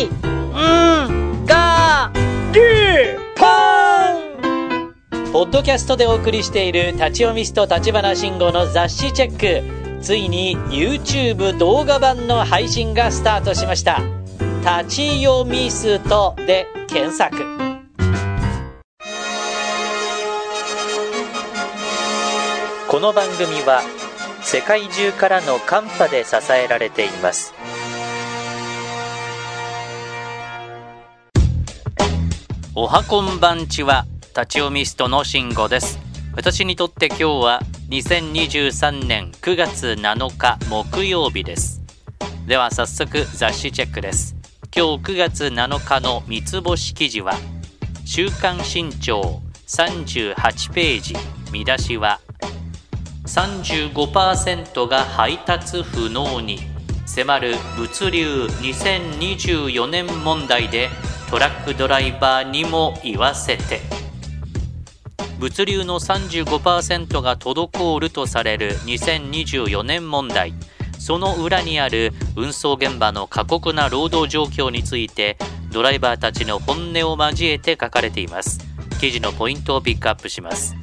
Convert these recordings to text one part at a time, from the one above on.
い、ん、が、り、ぽんポッドキャストでお送りしている立ち読みスト立花慎吾の雑誌チェック。ついに YouTube 動画版の配信がスタートしました。立ち読みストで検索。この番組は世界中からのカンパで支えられています。おはこんばんちは、立ち読みストの慎吾です。私にとって今日は2023年9月7日木曜日です。では早速雑誌チェックです。今日9月7日の三つ星記事は、週刊新潮38ページ、見出しは、35%が配達不能に迫る物流2024年問題でトラックドライバーにも言わせて。物流の35%が滞るとされる2024年問題。その裏にある運送現場の過酷な労働状況についてドライバーたちの本音を交えて書かれています。記事のポイントをピックアップします。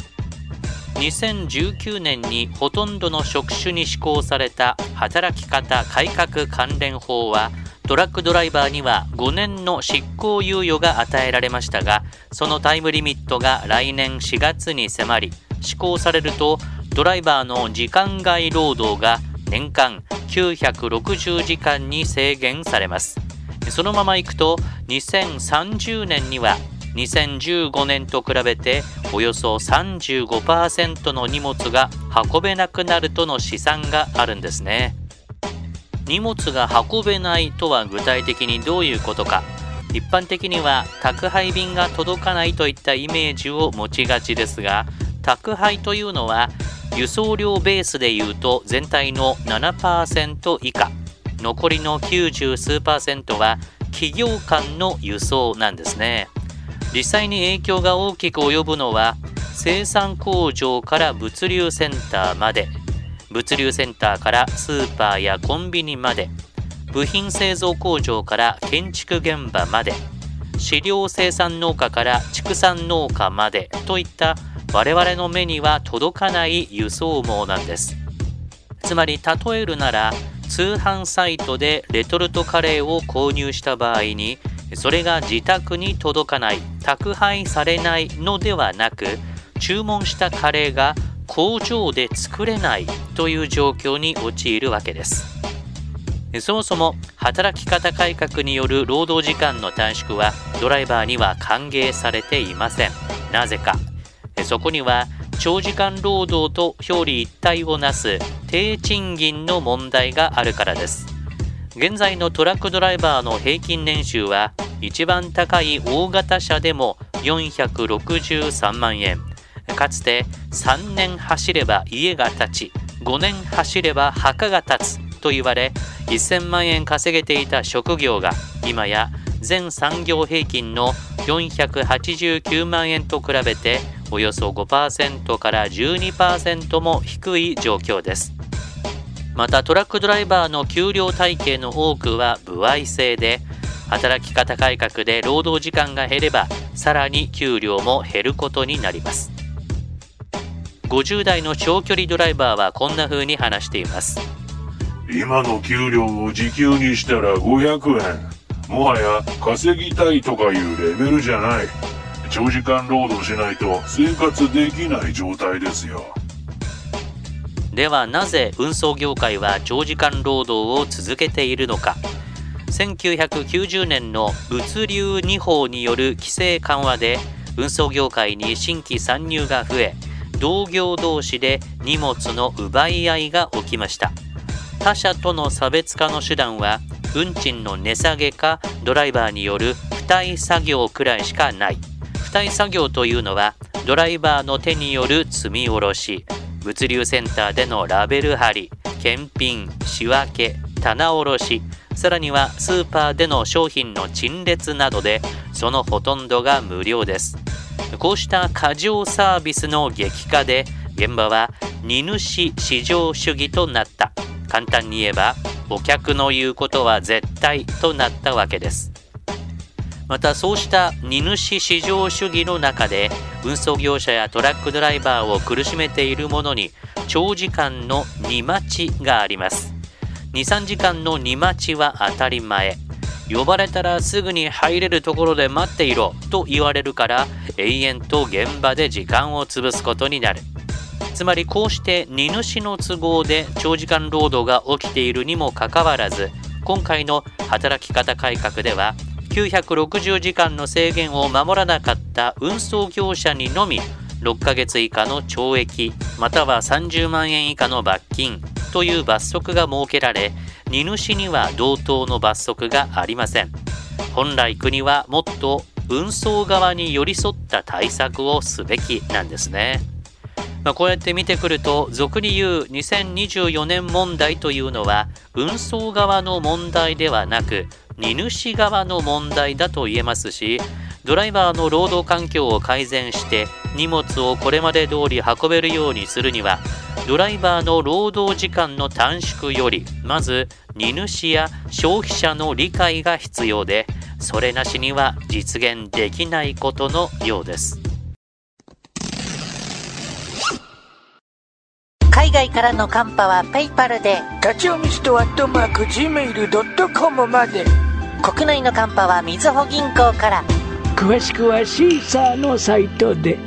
2019年にほとんどの職種に施行された働き方改革関連法はトラックドライバーには5年の執行猶予が与えられましたがそのタイムリミットが来年4月に迫り施行されるとドライバーの時間外労働が年間960時間に制限されますそのままいくと2030年には2015年と比べておよそ35%の荷物が運べなくなるとの試算があるんですね。荷物が運べないとは具体的にどういうことか。一般的には宅配便が届かないといったイメージを持ちがちですが宅配というのは輸送量ベースでいうと全体の7%以下。残りの90数パーセントは企業間の輸送なんですね。実際に影響が大きく及ぶのは生産工場から物流センターまで。物流センターからスーパーやコンビニまで。部品製造工場から建築現場まで。飼料生産農家から畜産農家までといった我々の目には届かない輸送網なんです。つまり例えるなら通販サイトでレトルトカレーを購入した場合にそれが自宅に届かない宅配されないのではなく注文したカレーが工場で作れないという状況に陥るわけです。そもそも働き方改革による労働時間の短縮はドライバーには歓迎されていません。なぜか。そこには長時間労働と表裏一体をなす低賃金の問題があるからです。現在のトラックドライバーの平均年収は一番高い大型車でも463万円。かつて3年走れば家が建ち5年走れば墓が建つと言われ1000万円稼げていた職業が今や全産業平均の489万円と比べておよそ5%から12%も低い状況です。またトラックドライバーの給料体系の多くは歩合制で働き方改革で労働時間が減ればさらに給料も減ることになります。50代の長距離ドライバーはこんな風に話しています。今の給料を時給にしたら500円もはや稼ぎたいとかいうレベルじゃない。長時間労働しないと生活できない状態ですよ。ではなぜ運送業界は長時間労働を続けているのか。1990年の物流2法による規制緩和で運送業界に新規参入が増え同業同士で荷物の奪い合いが起きました。他社との差別化の手段は運賃の値下げかドライバーによる付帯作業くらいしかない。付帯作業というのはドライバーの手による積み下ろし物流センターでのラベル貼り検品仕分け棚卸しさらにはスーパーでの商品の陳列などでそのほとんどが無料です。こうした過剰サービスの激化で現場は荷主市場主義となった。簡単に言えばお客の言うことは絶対となったわけです。またそうした荷主市場主義の中で運送業者やトラックドライバーを苦しめているものに長時間の荷待ちがあります。23時間の荷待ちは当たり前。呼ばれたらすぐに入れるところで待っていろと言われるから永遠と現場で時間を潰すことになる。つまりこうして荷主の都合で長時間労働が起きているにもかかわらず今回の働き方改革では960時間の制限を守らなかった運送業者にのみ6ヶ月以下の懲役または30万円以下の罰金という罰則が設けられ荷主には同等の罰則がありません本来国はもっと運送側に寄り添った対策をすべきなんですね。まあ、こうやって見てくると俗に言う2024年問題というのは運送側の問題ではなく荷主側の問題だと言えますしドライバーの労働環境を改善して荷物をこれまで通り運べるようにするにはドライバーの労働時間の短縮よりまず荷主や消費者の理解が必要でそれなしには実現できないことのようです。海外からのカンパはペイパルで立ち読みストアットマーク Gmail.com まで。国内のカンパはみずほ銀行から。詳しくはシーサーのサイトで